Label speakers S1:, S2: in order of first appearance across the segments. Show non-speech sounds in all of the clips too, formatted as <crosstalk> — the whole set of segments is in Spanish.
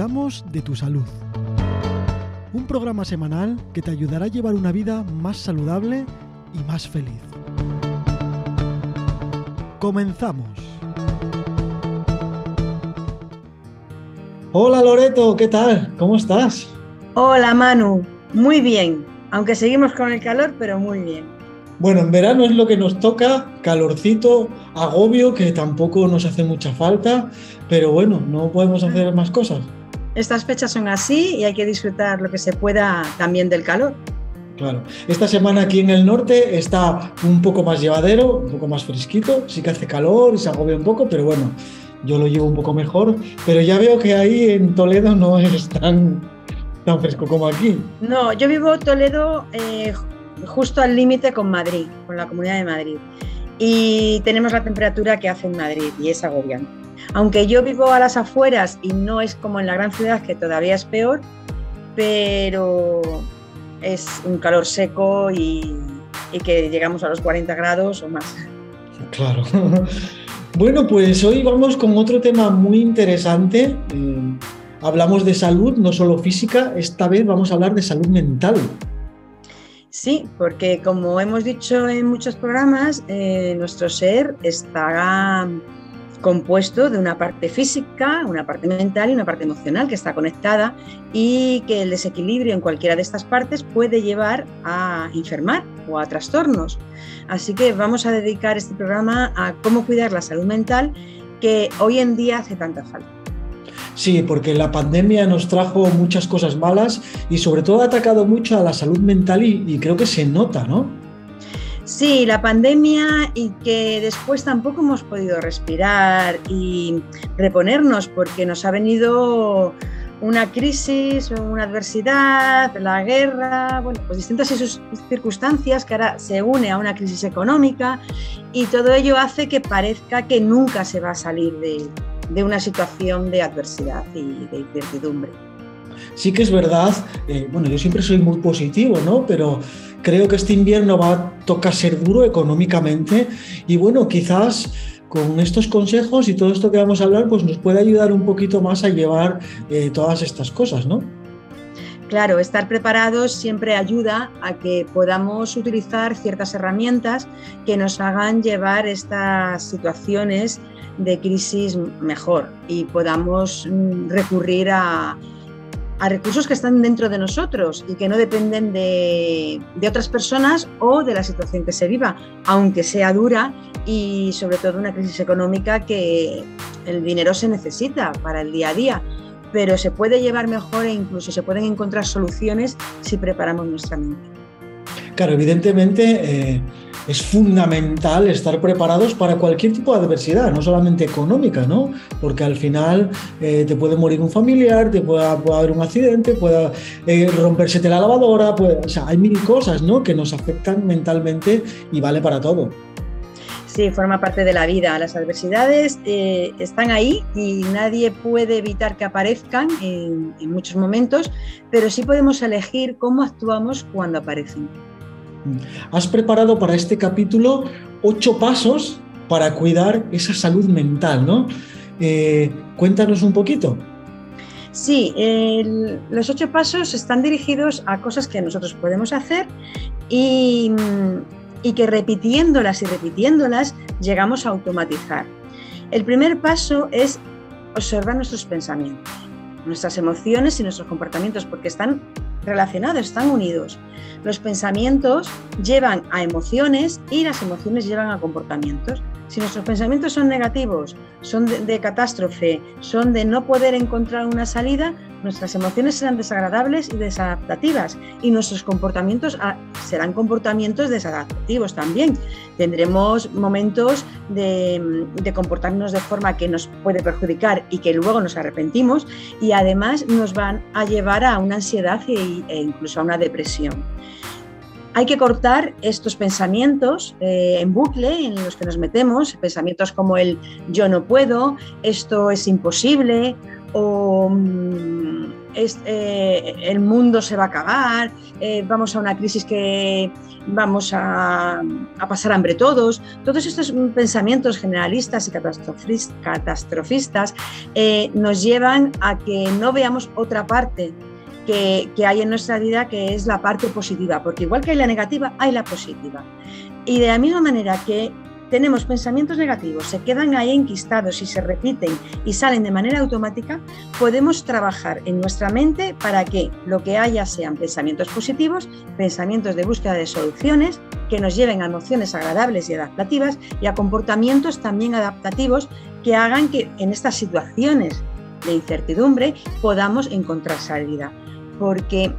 S1: cuidamos de tu salud. Un programa semanal que te ayudará a llevar una vida más saludable y más feliz. Comenzamos. Hola Loreto, ¿qué tal? ¿Cómo estás?
S2: Hola Manu, muy bien, aunque seguimos con el calor, pero muy bien.
S1: Bueno, en verano es lo que nos toca, calorcito, agobio, que tampoco nos hace mucha falta, pero bueno, no podemos hacer más cosas.
S2: Estas fechas son así y hay que disfrutar lo que se pueda también del calor.
S1: Claro. Esta semana aquí en el norte está un poco más llevadero, un poco más fresquito, sí que hace calor y se agobia un poco, pero bueno, yo lo llevo un poco mejor, pero ya veo que ahí en Toledo no <laughs> es tan, tan fresco como aquí.
S2: No, yo vivo Toledo eh, justo al límite con Madrid, con la Comunidad de Madrid. Y tenemos la temperatura que hace en Madrid y es agobiante. Aunque yo vivo a las afueras y no es como en la gran ciudad, que todavía es peor, pero es un calor seco y, que llegamos a los 40 grados o más.
S1: Claro. <laughs> Bueno, pues hoy vamos con otro tema muy interesante. Eh, hablamos de salud, no solo física, esta vez vamos a hablar de salud mental.
S2: Sí, porque como hemos dicho en muchos programas, eh, nuestro ser está compuesto de una parte física, una parte mental y una parte emocional que está conectada y que el desequilibrio en cualquiera de estas partes puede llevar a enfermar o a trastornos. Así que vamos a dedicar este programa a cómo cuidar la salud mental que hoy en día hace tanta falta.
S1: Sí, porque la pandemia nos trajo muchas cosas malas y sobre todo ha atacado mucho a la salud mental y, creo que se nota, ¿no?
S2: Sí, la pandemia y que después tampoco hemos podido respirar y reponernos porque nos ha venido una crisis, una adversidad, la guerra, bueno, pues distintas circunstancias que ahora se une a una crisis económica y todo ello hace que parezca que nunca se va a salir de, de una situación de adversidad y de incertidumbre.
S1: Sí que es verdad, eh, bueno, yo siempre soy muy positivo, ¿no? Pero creo que este invierno va a tocar ser duro económicamente y bueno, quizás con estos consejos y todo esto que vamos a hablar, pues nos puede ayudar un poquito más a llevar eh, todas estas cosas, ¿no?
S2: Claro, estar preparados siempre ayuda a que podamos utilizar ciertas herramientas que nos hagan llevar estas situaciones de crisis mejor y podamos mm, recurrir a, recursos que están dentro de nosotros y que no dependen de, otras personas o de la situación que se viva, aunque sea dura y sobre todo una crisis económica que el dinero se necesita para el día a día, pero se puede llevar mejor e incluso se pueden encontrar soluciones si preparamos nuestra mente.
S1: Claro, evidentemente... Eh, es fundamental estar preparados para cualquier tipo de adversidad, no solamente económica, ¿no? Porque al final eh, te puede morir un familiar, te puede, haber un accidente, puede eh, romperse la lavadora, o sea, hay mil cosas, ¿no? Que nos afectan mentalmente y vale para todo.
S2: Sí, forma parte de la vida. Las adversidades eh, están ahí y nadie puede evitar que aparezcan en muchos momentos, pero sí podemos elegir cómo actuamos cuando aparecen.
S1: Has preparado para este capítulo ocho pasos para cuidar esa salud mental, ¿no? Eh, cuéntanos un poquito.
S2: Sí, los ocho pasos están dirigidos a cosas que nosotros podemos hacer y, y que repitiéndolas y repitiéndolas llegamos a automatizar. El primer paso es observar nuestros pensamientos, nuestras emociones y nuestros comportamientos, porque están relacionados, están unidos. Los pensamientos llevan a emociones y las emociones llevan a comportamientos. Si nuestros pensamientos son negativos, son de, catástrofe, son de no poder encontrar una salida, nuestras emociones serán desagradables y desadaptativas y nuestros comportamientos ah, serán comportamientos desadaptativos también. Tendremos momentos de, comportarnos de forma que nos puede perjudicar y que luego nos arrepentimos y además nos van a llevar a una ansiedad e incluso a una depresión. Hay que cortar estos pensamientos eh, en bucle en los que nos metemos, pensamientos como el yo no puedo, esto es imposible o, mm, eh, el mundo se va a acabar, eh, vamos a una crisis que vamos a, pasar hambre todos. Todos estos pensamientos generalistas y catastrofistas nos llevan a que no veamos otra parte que, hay en nuestra vida que es la parte positiva, porque igual que hay la negativa, hay la positiva. Y de la misma manera que tenemos pensamientos negativos, se quedan ahí enquistados y se repiten y salen de manera automática, podemos trabajar en nuestra mente para que lo que haya sean pensamientos positivos, pensamientos de búsqueda de soluciones que nos lleven a emociones agradables y adaptativas y a comportamientos también adaptativos que hagan que en estas situaciones de incertidumbre podamos encontrar salida. Porque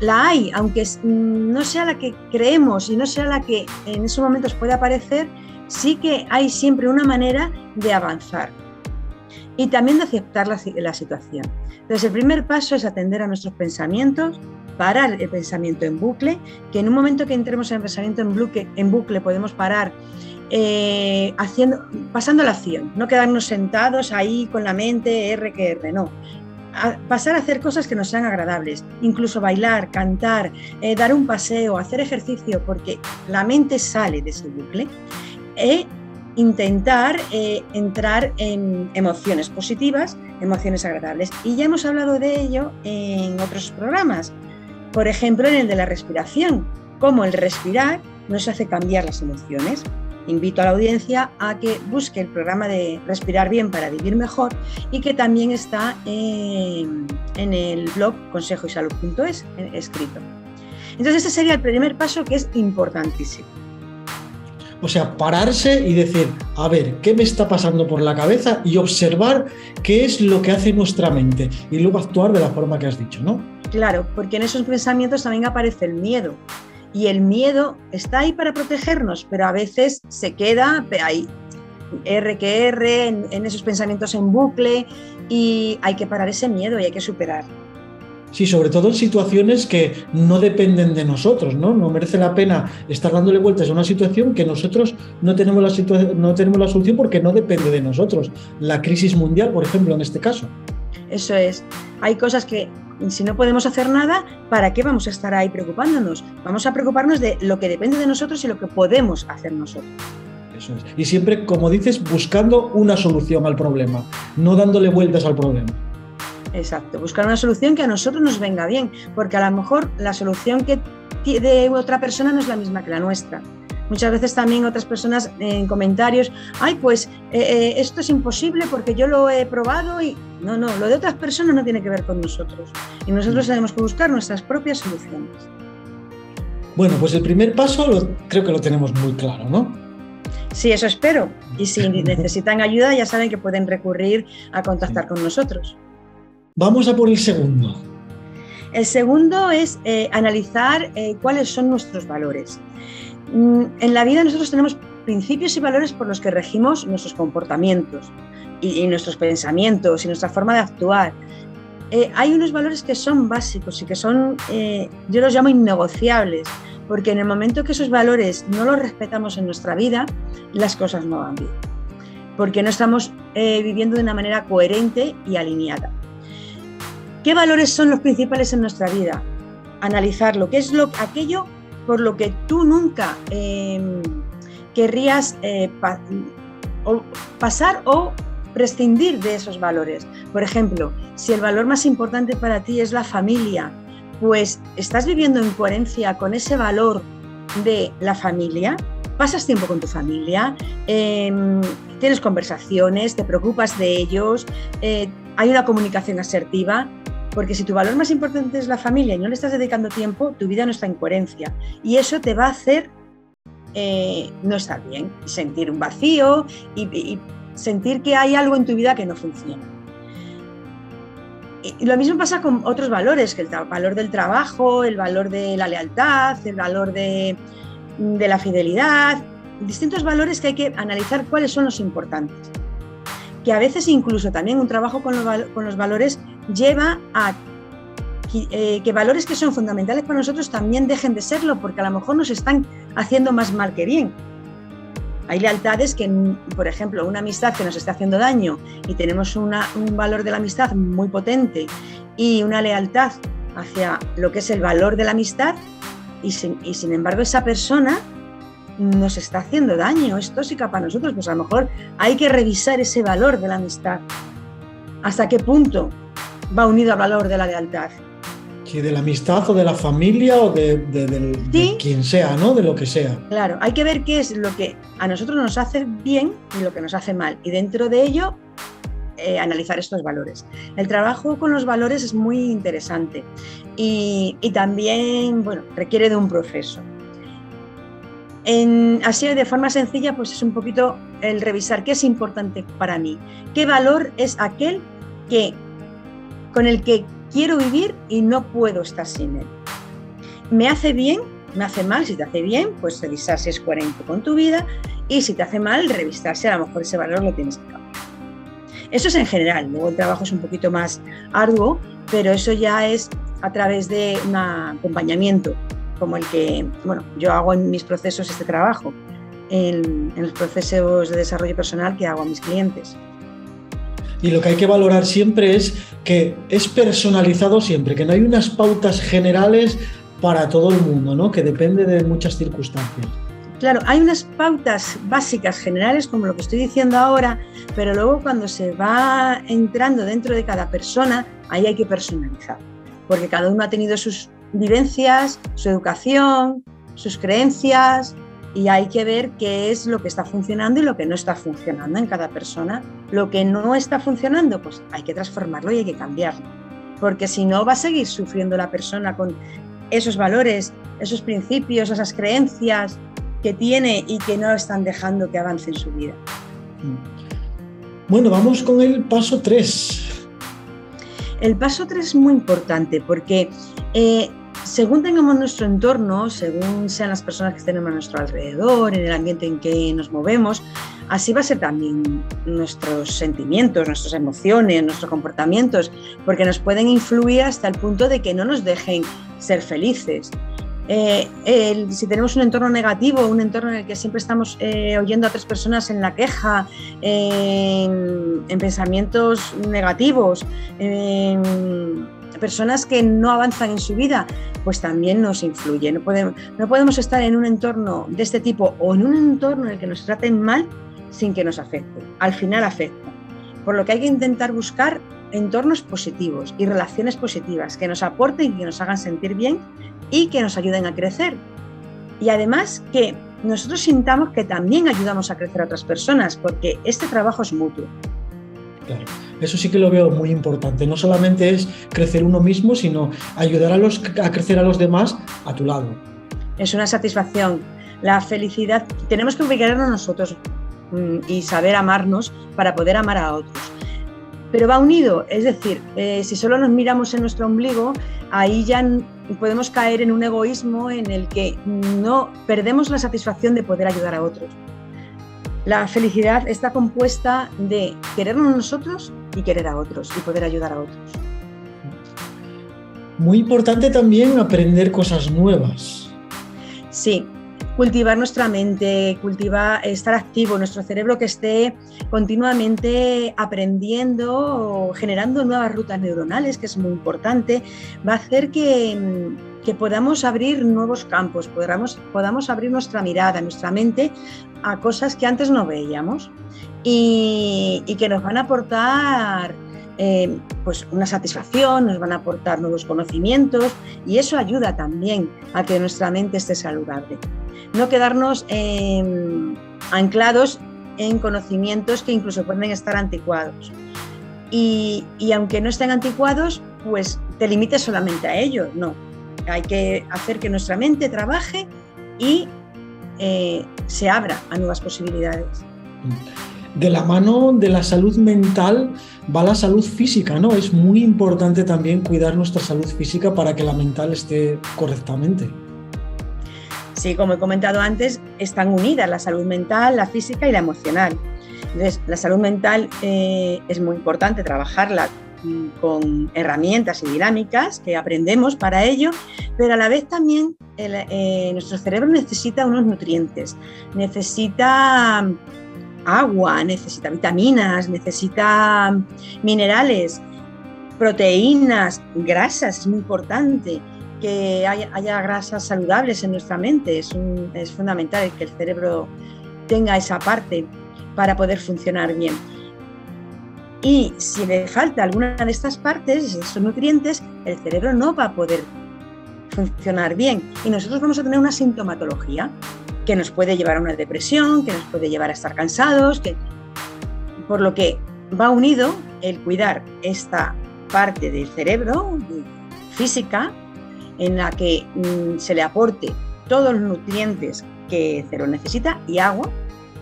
S2: la hay, aunque no sea la que creemos y no sea la que en esos momentos puede aparecer, sí que hay siempre una manera de avanzar y también de aceptar la, situación. Entonces, el primer paso es atender a nuestros pensamientos, parar el pensamiento en bucle, que en un momento que entremos en el pensamiento en bucle, en bucle podemos parar eh, haciendo, pasando la acción, no quedarnos sentados ahí con la mente R que R, no pasar a hacer cosas que nos sean agradables, incluso bailar, cantar, eh, dar un paseo, hacer ejercicio, porque la mente sale de ese bucle, e intentar eh, entrar en emociones positivas, emociones agradables. Y ya hemos hablado de ello en otros programas, por ejemplo en el de la respiración, cómo el respirar nos hace cambiar las emociones invito a la audiencia a que busque el programa de Respirar Bien para Vivir Mejor y que también está en, el blog consejoysalud.es escrito. Entonces ese sería el primer paso que es importantísimo.
S1: O sea, pararse y decir, a ver, ¿qué me está pasando por la cabeza? Y observar qué es lo que hace nuestra mente y luego actuar de la forma que has dicho, ¿no?
S2: Claro, porque en esos pensamientos también aparece el miedo. Y el miedo está ahí para protegernos, pero a veces se queda ahí, R que R, en, esos pensamientos en bucle, y hay que parar ese miedo y hay que superar.
S1: Sí, sobre todo en situaciones que no dependen de nosotros, ¿no? No merece la pena estar dándole vueltas a una situación que nosotros no tenemos la, no tenemos la solución porque no depende de nosotros. La crisis mundial, por ejemplo, en este caso.
S2: Eso es. Hay cosas que si no podemos hacer nada, ¿para qué vamos a estar ahí preocupándonos? Vamos a preocuparnos de lo que depende de nosotros y lo que podemos hacer nosotros.
S1: Eso es. Y siempre, como dices, buscando una solución al problema, no dándole vueltas al problema.
S2: Exacto, buscar una solución que a nosotros nos venga bien, porque a lo mejor la solución que de otra persona no es la misma que la nuestra. Muchas veces también otras personas en comentarios, ay, pues eh, eh, esto es imposible porque yo lo he probado y no, no, lo de otras personas no tiene que ver con nosotros. Y nosotros mm. tenemos que buscar nuestras propias soluciones.
S1: Bueno, pues el primer paso creo que lo tenemos muy claro, ¿no?
S2: Sí, eso espero. Y si <laughs> necesitan ayuda, ya saben que pueden recurrir a contactar con nosotros.
S1: Vamos a por el segundo.
S2: El segundo es eh, analizar cuáles son nuestros valores. Mm, en la vida nosotros tenemos principios y valores por los que regimos nuestros comportamientos y, nuestros pensamientos y nuestra forma de actuar. Eh, hay unos valores que son básicos y que son, eh, yo los llamo innegociables, porque en el momento que esos valores no los respetamos en nuestra vida, las cosas no van bien, porque no estamos eh, viviendo de una manera coherente y alineada. ¿Qué valores son los principales en nuestra vida? Analizar lo que es lo, aquello por lo que tú nunca em, querrías eh, pasar o prescindir de esos valores. Por ejemplo, si el valor más importante para ti es la familia, pues estás viviendo en coherencia con ese valor de la familia, pasas tiempo con tu familia, em, tienes conversaciones, te preocupas de ellos, eh, hay una comunicación asertiva, porque si tu valor más importante es la familia y no le estás dedicando tiempo, tu vida no está en coherencia. Y eso te va a hacer eh, no estar bien, sentir un vacío y, sentir que hay algo en tu vida que no funciona. Y lo mismo pasa con otros valores, que el valor del trabajo, el valor de la lealtad, el valor de, la fidelidad, distintos valores que hay que analizar cuáles son los importantes. Que a veces incluso también un trabajo con los valores lleva a eh, que valores que son fundamentales para nosotros también dejen de serlo, porque a lo mejor nos están haciendo más mal que bien. Hay lealtades que, por ejemplo, una amistad que nos está haciendo daño y tenemos un valor de la amistad muy potente y una lealtad hacia lo que es el valor de la amistad y sin, y sin embargo esa persona nos está haciendo daño, es tóxica para nosotros, pues a lo mejor hay que revisar ese valor de la amistad. ¿Hasta qué punto va unido al valor de la lealtad?
S1: Sí, de la amistad o de la familia o de, quien sea, ¿no? De lo que sea.
S2: Claro, hay que ver qué es lo que a nosotros nos hace bien y lo que nos hace mal. Y dentro de ello, eh, analizar estos valores. El trabajo con los valores es muy interesante y, también, bueno, requiere de un proceso. En, así de forma sencilla, pues es un poquito el revisar qué es importante para mí, qué valor es aquel que, con el que quiero vivir y no puedo estar sin él. ¿Me hace bien? ¿Me hace mal? Si te hace bien, pues revisar si es coherente con tu vida y si te hace mal, revisar a lo mejor ese valor lo tienes que cambiar. Eso es en general, luego el trabajo es un poquito más arduo, pero eso ya es a través de un acompañamiento como el que bueno, yo hago en mis procesos este trabajo, en los procesos de desarrollo personal que hago a mis clientes.
S1: Y lo que hay que valorar siempre es que es personalizado siempre, que no hay unas pautas generales para todo el mundo, ¿no? que depende de muchas circunstancias.
S2: Claro, hay unas pautas básicas generales como lo que estoy diciendo ahora, pero luego cuando se va entrando dentro de cada persona, ahí hay que personalizar, porque cada uno ha tenido sus vivencias, su educación, sus creencias, y hay que ver qué es lo que está funcionando y lo que no está funcionando en cada persona. Lo que no está funcionando, pues hay que transformarlo y hay que cambiarlo. Porque si no, va a seguir sufriendo la persona con esos valores, esos principios, esas creencias que tiene y que no están dejando que avance en su vida.
S1: Bueno, vamos con el paso 3.
S2: El paso 3 es muy importante porque eh, según tengamos nuestro entorno, según sean las personas que tenemos a nuestro alrededor, en el ambiente en que nos movemos, así va a ser también nuestros sentimientos, nuestras emociones, nuestros comportamientos, porque nos pueden influir hasta el punto de que no nos dejen ser felices. Eh, si tenemos un entorno negativo, un entorno en el que siempre estamos eh, oyendo a otras personas en la queja, en, en pensamientos negativos, en, personas que no avanzan en su vida, pues también nos influye. No podemos, no podemos estar en un entorno de este tipo o en un entorno en el que nos traten mal sin que nos afecte. Al final afecta. Por lo que hay que intentar buscar entornos positivos y relaciones positivas que nos aporten que nos hagan sentir bien y que nos ayuden a crecer. Y además que nosotros sintamos que también ayudamos a crecer a otras personas, porque este trabajo es mutuo.
S1: Eso sí que lo veo muy importante. No solamente es crecer uno mismo, sino ayudar a, los, a crecer a los demás a tu lado.
S2: Es una satisfacción. La felicidad, tenemos que ubicarnos nosotros mm, y saber amarnos para poder amar a otros. Pero va unido, es decir, eh, si solo nos miramos en nuestro ombligo, ahí ya podemos caer en un egoísmo en el que no perdemos la satisfacción de poder ayudar a otros. La felicidad está compuesta de querernos nosotros y querer a otros y poder ayudar a otros.
S1: Muy importante también aprender cosas nuevas.
S2: Sí, cultivar nuestra mente, cultivar, estar activo, nuestro cerebro que esté continuamente aprendiendo, generando nuevas rutas neuronales, que es muy importante, va a hacer que, que podamos abrir nuevos campos, podamos, podamos abrir nuestra mirada, nuestra mente a cosas que antes no veíamos y, que nos van a aportar eh, pues una satisfacción, nos van a aportar nuevos conocimientos y eso ayuda también a que nuestra mente esté saludable. No quedarnos em, anclados en conocimientos que incluso pueden estar anticuados. Y, y, aunque no estén anticuados, pues te limites solamente a ellos, no hay que hacer que nuestra mente trabaje y eh, se abra a nuevas posibilidades.
S1: De la mano de la salud mental va la salud física, ¿no? Es muy importante también cuidar nuestra salud física para que la mental esté correctamente.
S2: Sí, como he comentado antes, están unidas la salud mental, la física y la emocional. Entonces, la salud mental eh, es muy importante trabajarla con herramientas y dinámicas que aprendemos para ello, pero a la vez también eh, nuestro cerebro necesita unos nutrientes, necesita agua, necesita vitaminas, necesita minerales proteínas, grasas, es muy importante que haya, grasas saludables en nuestra mente, es, es fundamental que el cerebro tenga esa parte para poder funcionar bien. Y si le falta alguna de estas partes, esos nutrientes, el cerebro no va a poder funcionar bien y nosotros vamos a tener una sintomatología que nos puede llevar a una depresión, que nos puede llevar a estar cansados, que por lo que va unido el cuidar esta parte del cerebro física en la que mm, se le aporte todos los nutrientes que el cerebro necesita y agua,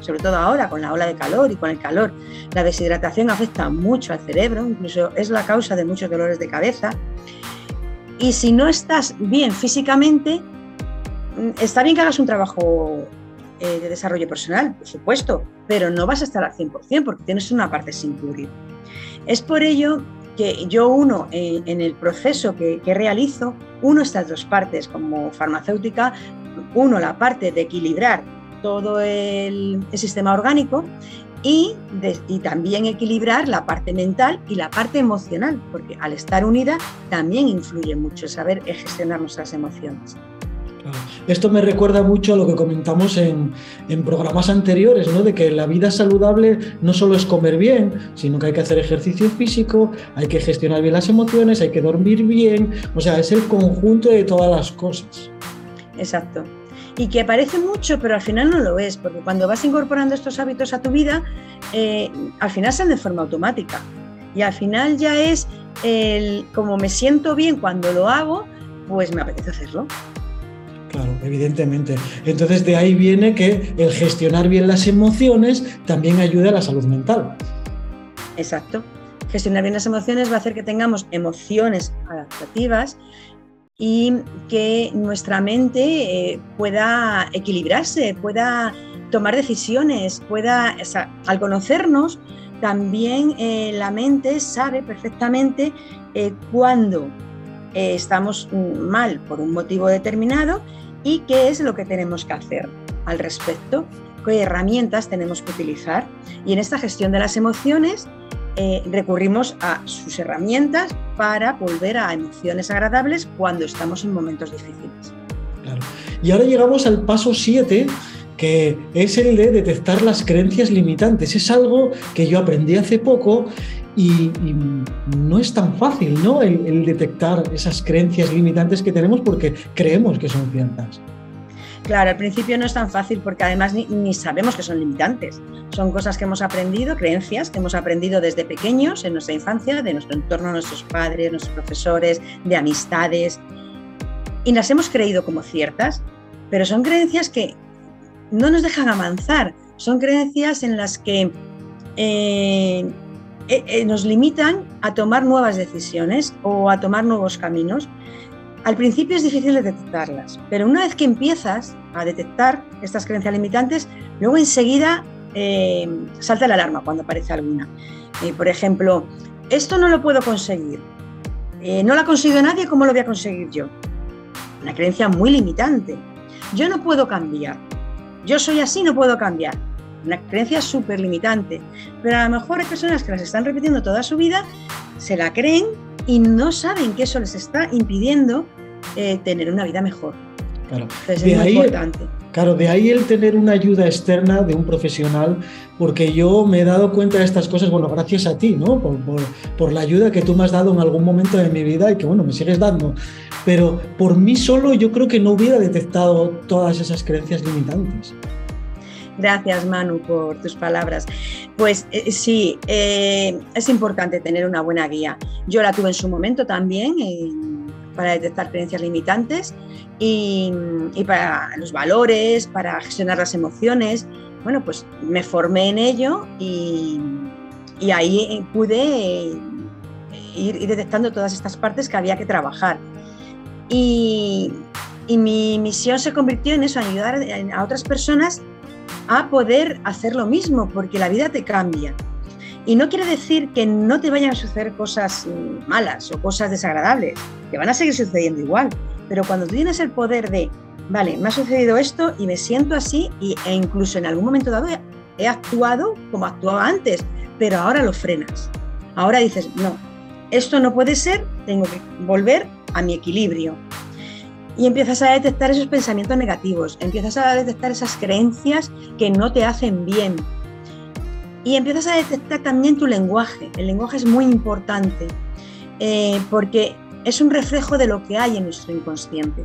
S2: sobre todo ahora con la ola de calor y con el calor. La deshidratación afecta mucho al cerebro, incluso es la causa de muchos dolores de cabeza. Y si no estás bien físicamente, mm, está bien que hagas un trabajo eh, de desarrollo personal, por supuesto, pero no vas a estar al 100% porque tienes una parte sin cubrir. Es por ello que yo uno eh, en el proceso que, realizo, uno estas dos partes como farmacéutica, uno la parte de equilibrar todo el, sistema orgánico y, y, también equilibrar la parte mental y la parte emocional, porque al estar unida también influye mucho saber gestionar nuestras emociones.
S1: Esto me recuerda mucho a lo que comentamos en, programas anteriores, ¿no? de que la vida saludable no solo es comer bien, sino que hay que hacer ejercicio físico, hay que gestionar bien las emociones, hay que dormir bien, o sea, es el conjunto de todas las cosas.
S2: Exacto. Y que parece mucho, pero al final no lo es, porque cuando vas incorporando estos hábitos a tu vida, eh, al final son de forma automática. Y al final ya es el, como me siento bien cuando lo hago, pues me apetece hacerlo.
S1: Claro, evidentemente. Entonces de ahí viene que el gestionar bien las emociones también ayuda a la salud mental.
S2: Exacto. Gestionar bien las emociones va a hacer que tengamos emociones adaptativas y que nuestra mente eh, pueda equilibrarse, pueda tomar decisiones, pueda, al conocernos, también eh, la mente sabe perfectamente eh, cuándo eh, estamos mal por un motivo determinado y qué es lo que tenemos que hacer al respecto, qué herramientas tenemos que utilizar. Y en esta gestión de las emociones eh, recurrimos a sus herramientas para volver a emociones agradables cuando estamos en momentos difíciles.
S1: Claro. Y ahora llegamos al paso 7 que es el de detectar las creencias limitantes. Es algo que yo aprendí hace poco y, no es tan fácil, ¿no? El, detectar esas creencias limitantes que tenemos porque creemos que son ciertas.
S2: Claro, al principio no es tan fácil porque además ni, sabemos que son limitantes. Son cosas que hemos aprendido, creencias que hemos aprendido desde pequeños, en nuestra infancia, de nuestro entorno, nuestros padres, nuestros profesores, de amistades. Y las hemos creído como ciertas, pero son creencias que no nos dejan avanzar. Son creencias en las que eh, eh, eh, nos limitan a tomar nuevas decisiones o a tomar nuevos caminos. Al principio es difícil de detectarlas, pero una vez que empiezas a detectar estas creencias limitantes, luego enseguida eh, salta la alarma cuando aparece alguna. por ejemplo, esto no lo puedo conseguir. no lo ha conseguido nadie, ¿cómo lo voy a conseguir yo? Una creencia muy limitante. Yo no puedo cambiar. Yo soy así, no puedo cambiar una creencia súper limitante. Pero a lo mejor hay personas que las están repitiendo toda su vida, se la creen y no saben que eso les está impidiendo eh, tener una vida mejor.
S1: Claro. es muy importante. Claro, de ahí el tener una ayuda externa de un profesional, porque yo me he dado cuenta de estas cosas, bueno, gracias a ti, ¿no? Por, por, la ayuda que tú me has dado en algún momento de mi vida y que, bueno, me sigues dando. Pero por mí solo yo creo que no hubiera detectado todas esas creencias limitantes.
S2: Gracias, Manu, por tus palabras. Pues eh, sí, eh, es importante tener una buena guía. Yo la tuve en su momento también para detectar creencias limitantes y, para los valores, para gestionar las emociones. Bueno, pues me formé en ello y, ahí pude eh, ir, detectando todas estas partes que había que trabajar. Y, y mi misión se convirtió en eso, ayudar a otras personas a poder hacer lo mismo, porque la vida te cambia. Y no quiere decir que no te vayan a suceder cosas malas o cosas desagradables, que van a seguir sucediendo igual. Pero cuando tú tienes el poder de, vale, me ha sucedido esto y me siento así, y, e incluso en algún momento dado he, actuado como actuaba antes, pero ahora lo frenas. Ahora dices, no, esto no puede ser, tengo que volver a mi equilibrio. Y empiezas a detectar esos pensamientos negativos, empiezas a detectar esas creencias que no te hacen bien. Y empiezas a detectar también tu lenguaje. El lenguaje es muy importante eh, porque es un reflejo de lo que hay en nuestro inconsciente.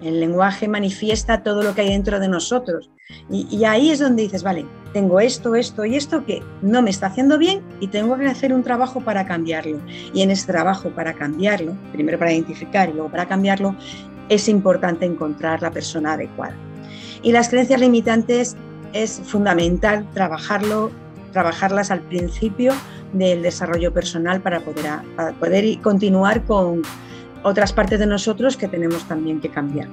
S2: El lenguaje manifiesta todo lo que hay dentro de nosotros. Y, ahí es donde dices, vale, tengo esto, esto y esto que no me está haciendo bien y tengo que hacer un trabajo para cambiarlo. Y en ese trabajo para cambiarlo, primero para identificar y luego para cambiarlo, es importante encontrar la persona adecuada. Y las creencias limitantes es fundamental trabajarlo, trabajarlas al principio del desarrollo personal para poder, para poder continuar con, otras partes de nosotros que tenemos también que cambiar.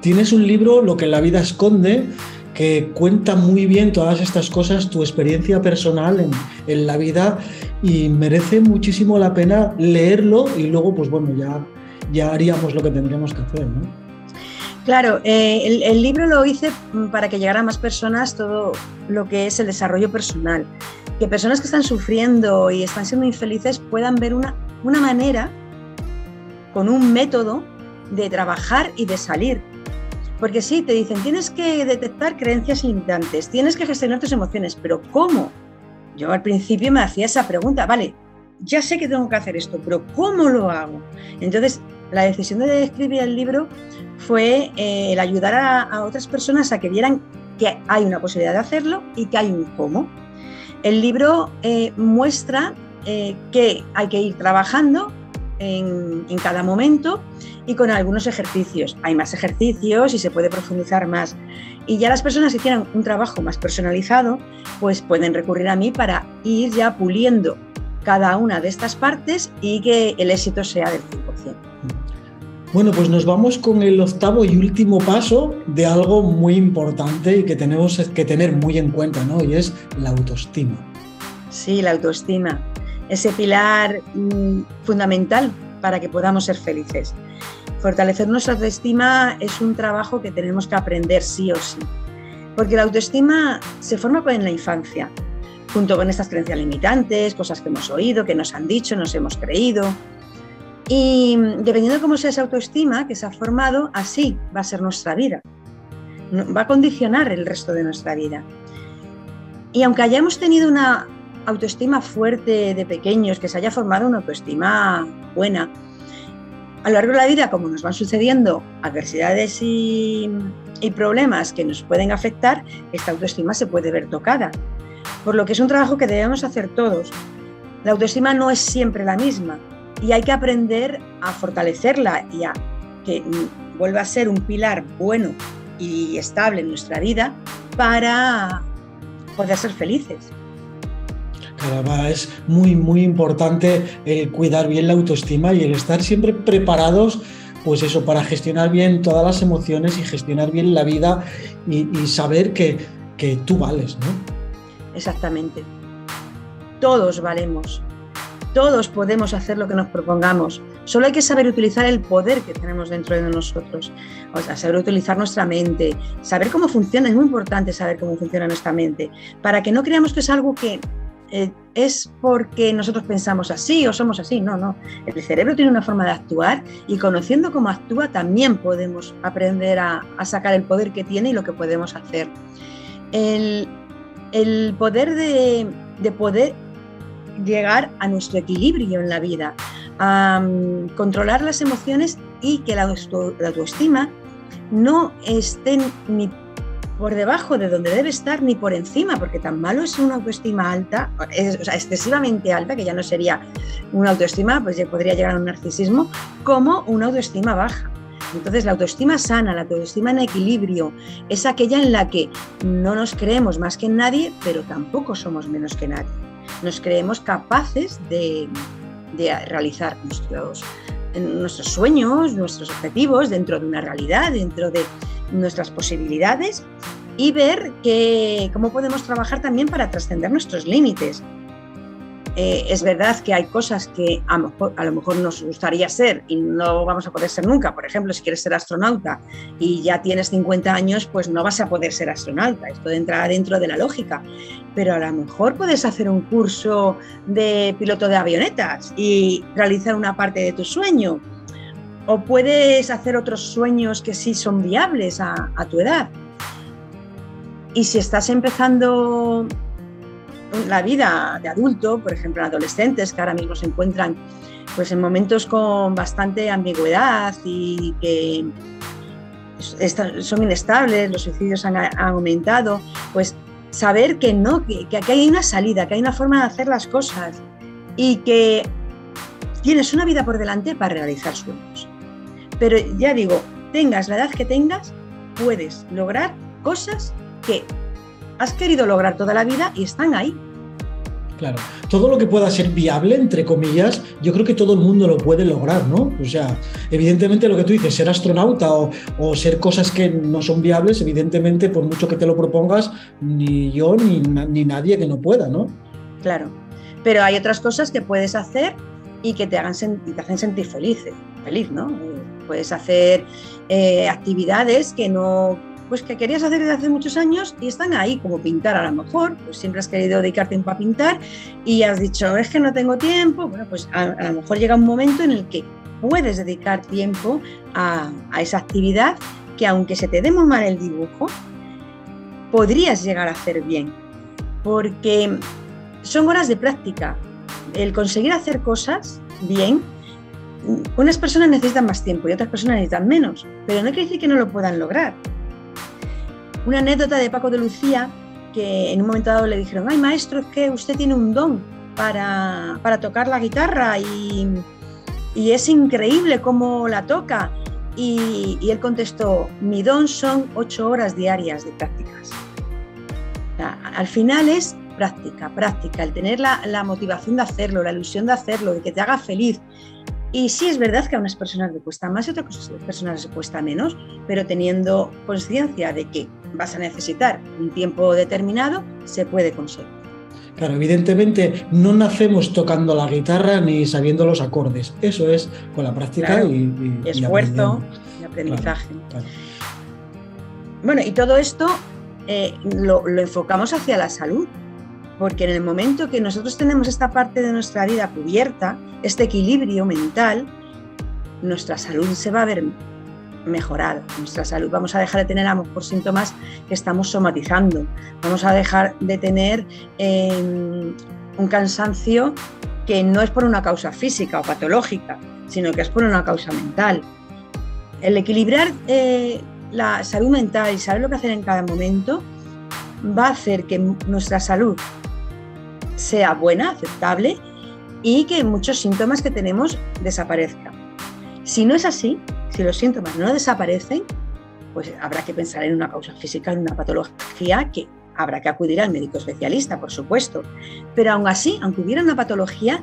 S1: Tienes un libro, Lo que la vida esconde, que cuenta muy bien todas estas cosas, tu experiencia personal en, la vida y merece muchísimo la pena leerlo y luego, pues bueno, ya, ya haríamos lo que tendríamos que hacer, ¿no?
S2: Claro, eh, el, el, libro lo hice para que llegara a más personas todo lo que es el desarrollo personal, que personas que están sufriendo y están siendo infelices puedan ver una, una manera con un método de trabajar y de salir. Porque sí, te dicen, tienes que detectar creencias limitantes, tienes que gestionar tus emociones, pero ¿cómo? Yo al principio me hacía esa pregunta, vale, ya sé que tengo que hacer esto, pero ¿cómo lo hago? Entonces, la decisión de escribir el libro fue eh, el ayudar a, otras personas a que vieran que hay una posibilidad de hacerlo y que hay un cómo. El libro eh, muestra eh, que hay que ir trabajando en, cada momento y con algunos ejercicios. Hay más ejercicios y se puede profundizar más. Y ya las personas que quieran un trabajo más personalizado, pues pueden recurrir a mí para ir ya puliendo cada una de estas partes y que el éxito sea del 100%.
S1: Bueno, pues nos vamos con el octavo y último paso de algo muy importante y que tenemos que tener muy en cuenta, ¿no? Y es la autoestima.
S2: Sí, la autoestima ese pilar mm, fundamental para que podamos ser felices. Fortalecer nuestra autoestima es un trabajo que tenemos que aprender sí o sí, porque la autoestima se forma en la infancia, junto con estas creencias limitantes, cosas que hemos oído, que nos han dicho, nos hemos creído. Y dependiendo de cómo sea esa autoestima que se ha formado, así va a ser nuestra vida. Va a condicionar el resto de nuestra vida. Y aunque hayamos tenido una autoestima fuerte de pequeños, que se haya formado una autoestima buena. A lo largo de la vida, como nos van sucediendo adversidades y, problemas que nos pueden afectar, esta autoestima se puede ver tocada. Por lo que es un trabajo que debemos hacer todos. La autoestima no es siempre la misma y hay que aprender a fortalecerla y a que vuelva a ser un pilar bueno y estable en nuestra vida para poder ser felices.
S1: Caramba, es muy, muy importante el cuidar bien la autoestima y el estar siempre preparados, pues eso, para gestionar bien todas las emociones y gestionar bien la vida y, saber que, que tú vales, ¿no?
S2: Exactamente. Todos valemos. Todos podemos hacer lo que nos propongamos. Solo hay que saber utilizar el poder que tenemos dentro de nosotros. O sea, saber utilizar nuestra mente, saber cómo funciona. Es muy importante saber cómo funciona nuestra mente. Para que no creamos que es algo que eh, es porque nosotros pensamos así o somos así. No, no. El cerebro tiene una forma de actuar y conociendo cómo actúa también podemos aprender a, sacar el poder que tiene y lo que podemos hacer. El, poder de, poder llegar a nuestro equilibrio en la vida, a controlar las emociones y que la, la autoestima no esté ni por debajo de donde debe estar ni por encima, porque tan malo es una autoestima alta, o sea, excesivamente alta, que ya no sería una autoestima, pues ya podría llegar a un narcisismo, como una autoestima baja. Entonces, la autoestima sana, la autoestima en equilibrio, es aquella en la que no nos creemos más que nadie, pero tampoco somos menos que nadie. Nos creemos capaces de, de realizar nuestros, nuestros sueños, nuestros objetivos dentro de una realidad, dentro de nuestras posibilidades y ver que, cómo podemos trabajar también para trascender nuestros límites. eh, es verdad que hay cosas que a lo, mejor, nos gustaría ser y no vamos a poder ser nunca. Por ejemplo, si quieres ser astronauta y ya tienes 50 años, pues no vas a poder ser astronauta. Esto entra dentro de la lógica. Pero a lo mejor puedes hacer un curso de piloto de avionetas y realizar una parte de tu sueño. O puedes hacer otros sueños que sí son viables a, a tu edad. Y si estás empezando la vida de adulto, por ejemplo, en adolescentes que ahora mismo se encuentran pues, en momentos con bastante ambigüedad y que son inestables, los suicidios han, aumentado, pues saber que no, que, que hay una salida, que hay una forma de hacer las cosas y que tienes una vida por delante para realizar sueños. Pero ya digo, tengas la edad que tengas, puedes lograr cosas que has querido lograr toda la vida y están ahí.
S1: Claro, todo lo que pueda ser viable, entre comillas, yo creo que todo el mundo lo puede lograr, ¿no? O sea, evidentemente lo que tú dices, ser astronauta o, ser cosas que no son viables, evidentemente, por mucho que te lo propongas, ni yo ni, ni nadie que no pueda, ¿no?
S2: Claro, pero hay otras cosas que puedes hacer y que te, hagan, te hacen sentir feliz, feliz, ¿no? Eh, puedes hacer eh, actividades que no pues que querías hacer desde hace muchos años y están ahí, como pintar a lo mejor, pues siempre has querido dedicar tiempo a pintar y has dicho, es que no tengo tiempo, bueno, pues a, lo mejor llega un momento en el que puedes dedicar tiempo a, esa actividad que aunque se te dé muy mal el dibujo, podrías llegar a hacer bien, porque son horas de práctica. El conseguir hacer cosas bien, unas personas necesitan más tiempo y otras personas necesitan menos, pero no quiere decir que no lo puedan lograr. Una anécdota de Paco de Lucía, que en un momento dado le dijeron, ay maestro, es que usted tiene un don para, tocar la guitarra y, es increíble cómo la toca. Y, él contestó, mi don son ocho horas diarias de prácticas. al final es práctica, práctica, el tener la, la, motivación de hacerlo, la ilusión de hacerlo, de que te haga feliz. Y sí es verdad que a unas personas le cuesta más y a otras personas les cuesta menos, pero teniendo conciencia de que vas a necesitar un tiempo determinado, se puede conseguir.
S1: Claro, evidentemente no nacemos tocando la guitarra ni sabiendo los acordes. Eso es con la práctica y,
S2: esfuerzo y, aprendizaje. Bueno, y todo esto eh, lo, lo enfocamos hacia la salud, porque en el momento que nosotros tenemos esta parte de nuestra vida cubierta, este equilibrio mental, nuestra salud se va a ver mejorada. Nuestra salud, vamos a dejar de tener a lo síntomas que estamos somatizando, vamos a dejar de tener em, un cansancio que no es por una causa física o patológica, sino que es por una causa mental. El equilibrar eh, la salud mental y saber lo que hacer en cada momento va a hacer que nuestra salud sea buena, aceptable y que muchos síntomas que tenemos desaparezcan. Si no es así, si los síntomas no desaparecen, pues habrá que pensar en una causa física, en una patología que habrá que acudir al médico especialista, por supuesto. Pero aún así, aunque hubiera una patología,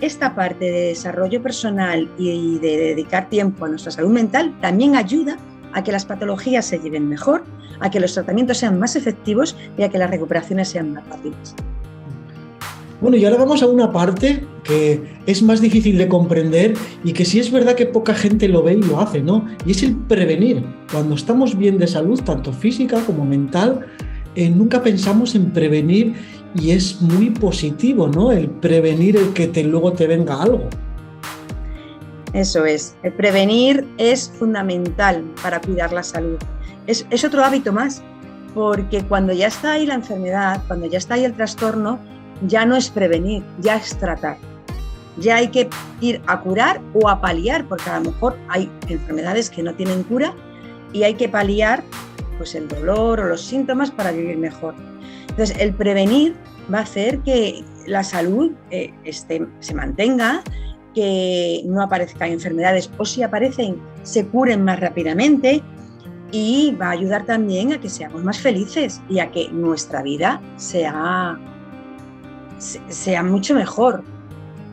S2: esta parte de desarrollo personal y de dedicar tiempo a nuestra salud mental también ayuda a que las patologías se lleven mejor, a que los tratamientos sean más efectivos y a que las recuperaciones sean más rápidas.
S1: Bueno, y ahora vamos a una parte que es más difícil de comprender y que sí es verdad que poca gente lo ve y lo hace, ¿no? Y es el prevenir. Cuando estamos bien de salud, tanto física como mental, eh, nunca pensamos en prevenir y es muy positivo, ¿no? El prevenir el que te, luego te venga algo.
S2: Eso es, el prevenir es fundamental para cuidar la salud. Es, es otro hábito más, porque cuando ya está ahí la enfermedad, cuando ya está ahí el trastorno, ya no es prevenir, ya es tratar. Ya hay que ir a curar o a paliar, porque a lo mejor hay enfermedades que no tienen cura y hay que paliar pues, el dolor o los síntomas para vivir mejor. Entonces, el prevenir va a hacer que la salud eh, se mantenga, que no aparezcan enfermedades o si aparecen, se curen más rápidamente y va a ayudar también a que seamos más felices y a que nuestra vida sea sea mucho mejor.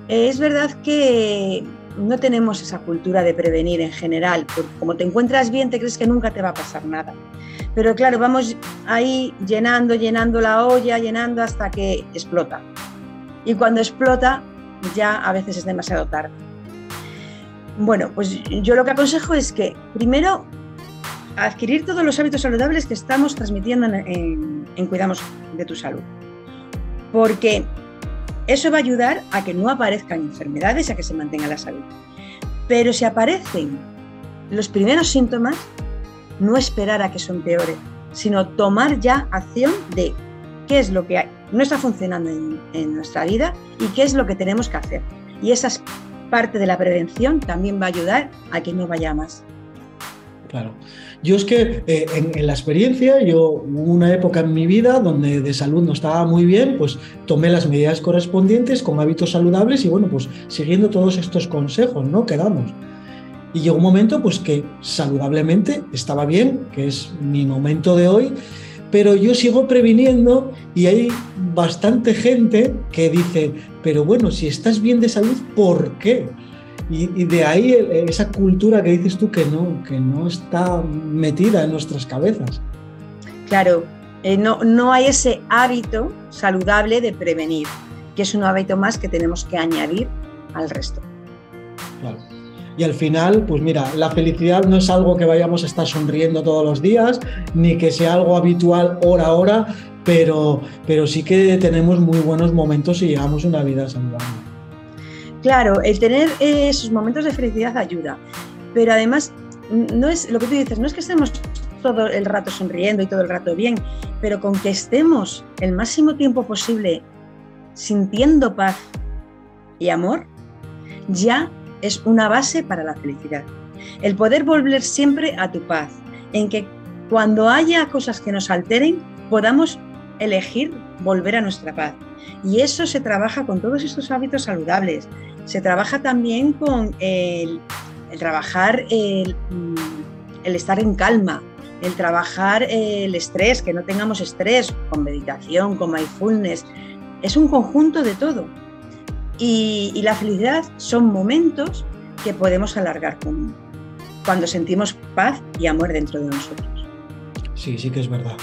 S2: Es verdad que no tenemos esa cultura de prevenir en general, porque como te encuentras bien te crees que nunca te va a pasar nada. Pero claro, vamos ahí llenando, llenando la olla, llenando hasta que explota. Y cuando explota, ya a veces es demasiado tarde. Bueno, pues yo lo que aconsejo es que primero adquirir todos los hábitos saludables que estamos transmitiendo en, Cuidamos de tu Salud. Porque eso va a ayudar a que no aparezcan enfermedades, a que se mantenga la salud. Pero si aparecen los primeros síntomas, no esperar a que son peores, sino tomar ya acción de qué es lo que no está funcionando en, en nuestra vida y qué es lo que tenemos que hacer. Y esa parte de la prevención también va a ayudar a que no vaya más.
S1: Claro. Yo es que eh, en, la experiencia, yo hubo una época en mi vida donde de salud no estaba muy bien, pues tomé las medidas correspondientes con hábitos saludables y bueno, pues siguiendo todos estos consejos, ¿no? Que damos. Y llegó un momento pues que saludablemente estaba bien, que es mi momento de hoy, pero yo sigo previniendo y hay bastante gente que dice, pero bueno, si estás bien de salud, ¿por qué? Y, de ahí esa cultura que dices tú que no, que no está metida en nuestras cabezas.
S2: Claro, eh, no, no hay ese hábito saludable de prevenir, que es un hábito más que tenemos que añadir al resto.
S1: Claro. Y al final, pues mira, la felicidad no es algo que vayamos a estar sonriendo todos los días, ni que sea algo habitual hora a hora, pero, pero sí que tenemos muy buenos momentos y llevamos una vida saludable.
S2: Claro, el tener eh, esos momentos de felicidad ayuda, pero además no es lo que tú dices, no es que estemos todo el rato sonriendo y todo el rato bien, pero con que estemos el máximo tiempo posible sintiendo paz y amor, ya es una base para la felicidad. El poder volver siempre a tu paz, en que cuando haya cosas que nos alteren, podamos elegir volver a nuestra paz. Y eso se trabaja con todos estos hábitos saludables, se trabaja también con el, trabajar el, estar en calma, el trabajar el estrés, que no tengamos estrés, con meditación, con mindfulness. Es un conjunto de todo. Y, la felicidad son momentos que podemos alargar con, cuando sentimos paz y amor dentro de nosotros.
S1: Sí, sí que es verdad.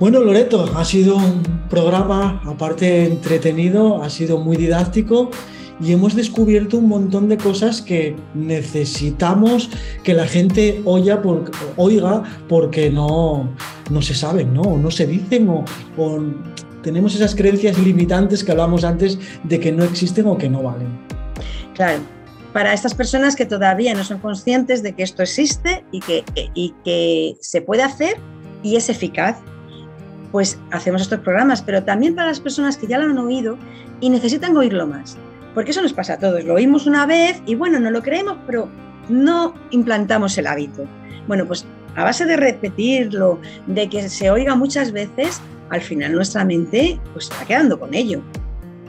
S1: Bueno, Loreto, ha sido un programa aparte entretenido, ha sido muy didáctico y hemos descubierto un montón de cosas que necesitamos que la gente oiga, oiga porque no, no se saben, ¿no? No se dicen o, tenemos esas creencias limitantes que hablábamos antes de que no existen o que no valen.
S2: Claro, para estas personas que todavía no son conscientes de que esto existe y que, y que se puede hacer y es eficaz, pues hacemos estos programas, pero también para las personas que ya lo han oído y necesitan oírlo más. Porque eso nos pasa a todos. Lo oímos una vez y bueno, no lo creemos, pero no implantamos el hábito. Bueno, pues a base de repetirlo, de que se oiga muchas veces, al final nuestra mente pues va quedando con ello.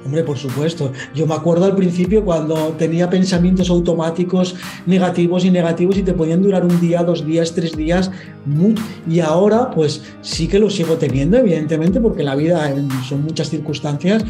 S1: Hombre, por supuesto. Yo me acuerdo al principio cuando tenía pensamientos automáticos negativos y negativos y te podían durar un día, dos días, tres días. Y ahora, pues sí que lo sigo teniendo, evidentemente, porque la vida son muchas circunstancias,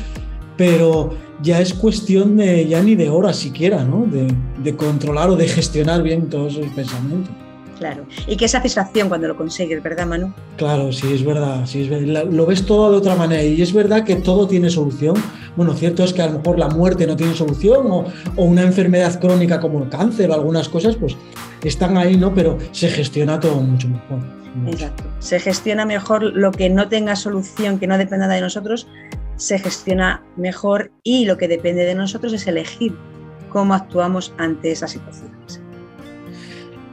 S1: pero ya es cuestión de ya ni de horas siquiera, ¿no? De, controlar o de gestionar bien todos esos pensamientos.
S2: Claro, y qué satisfacción cuando lo consigues, ¿verdad, Manu?
S1: Claro, sí, es verdad, sí, es verdad. Lo ves todo de otra manera y es verdad que todo tiene solución. Bueno, cierto es que a lo mejor la muerte no tiene solución o, o una enfermedad crónica como el cáncer o algunas cosas, pues están ahí, ¿no? Pero se gestiona todo mucho mejor.
S2: Exacto. Se gestiona mejor lo que no tenga solución, que no dependa de nosotros, se gestiona mejor y lo que depende de nosotros es elegir cómo actuamos ante esas situaciones.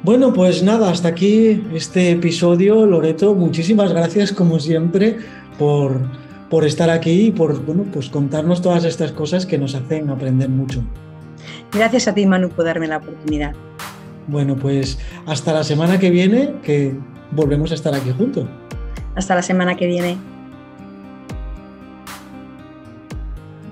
S1: Bueno, pues nada, hasta aquí este episodio, Loreto. Muchísimas gracias, como siempre, por, por estar aquí y por bueno, pues contarnos todas estas cosas que nos hacen aprender mucho.
S2: Gracias a ti, Manu, por darme la oportunidad.
S1: Bueno, pues hasta la semana que viene, que volvemos a estar aquí juntos.
S2: Hasta la semana que viene.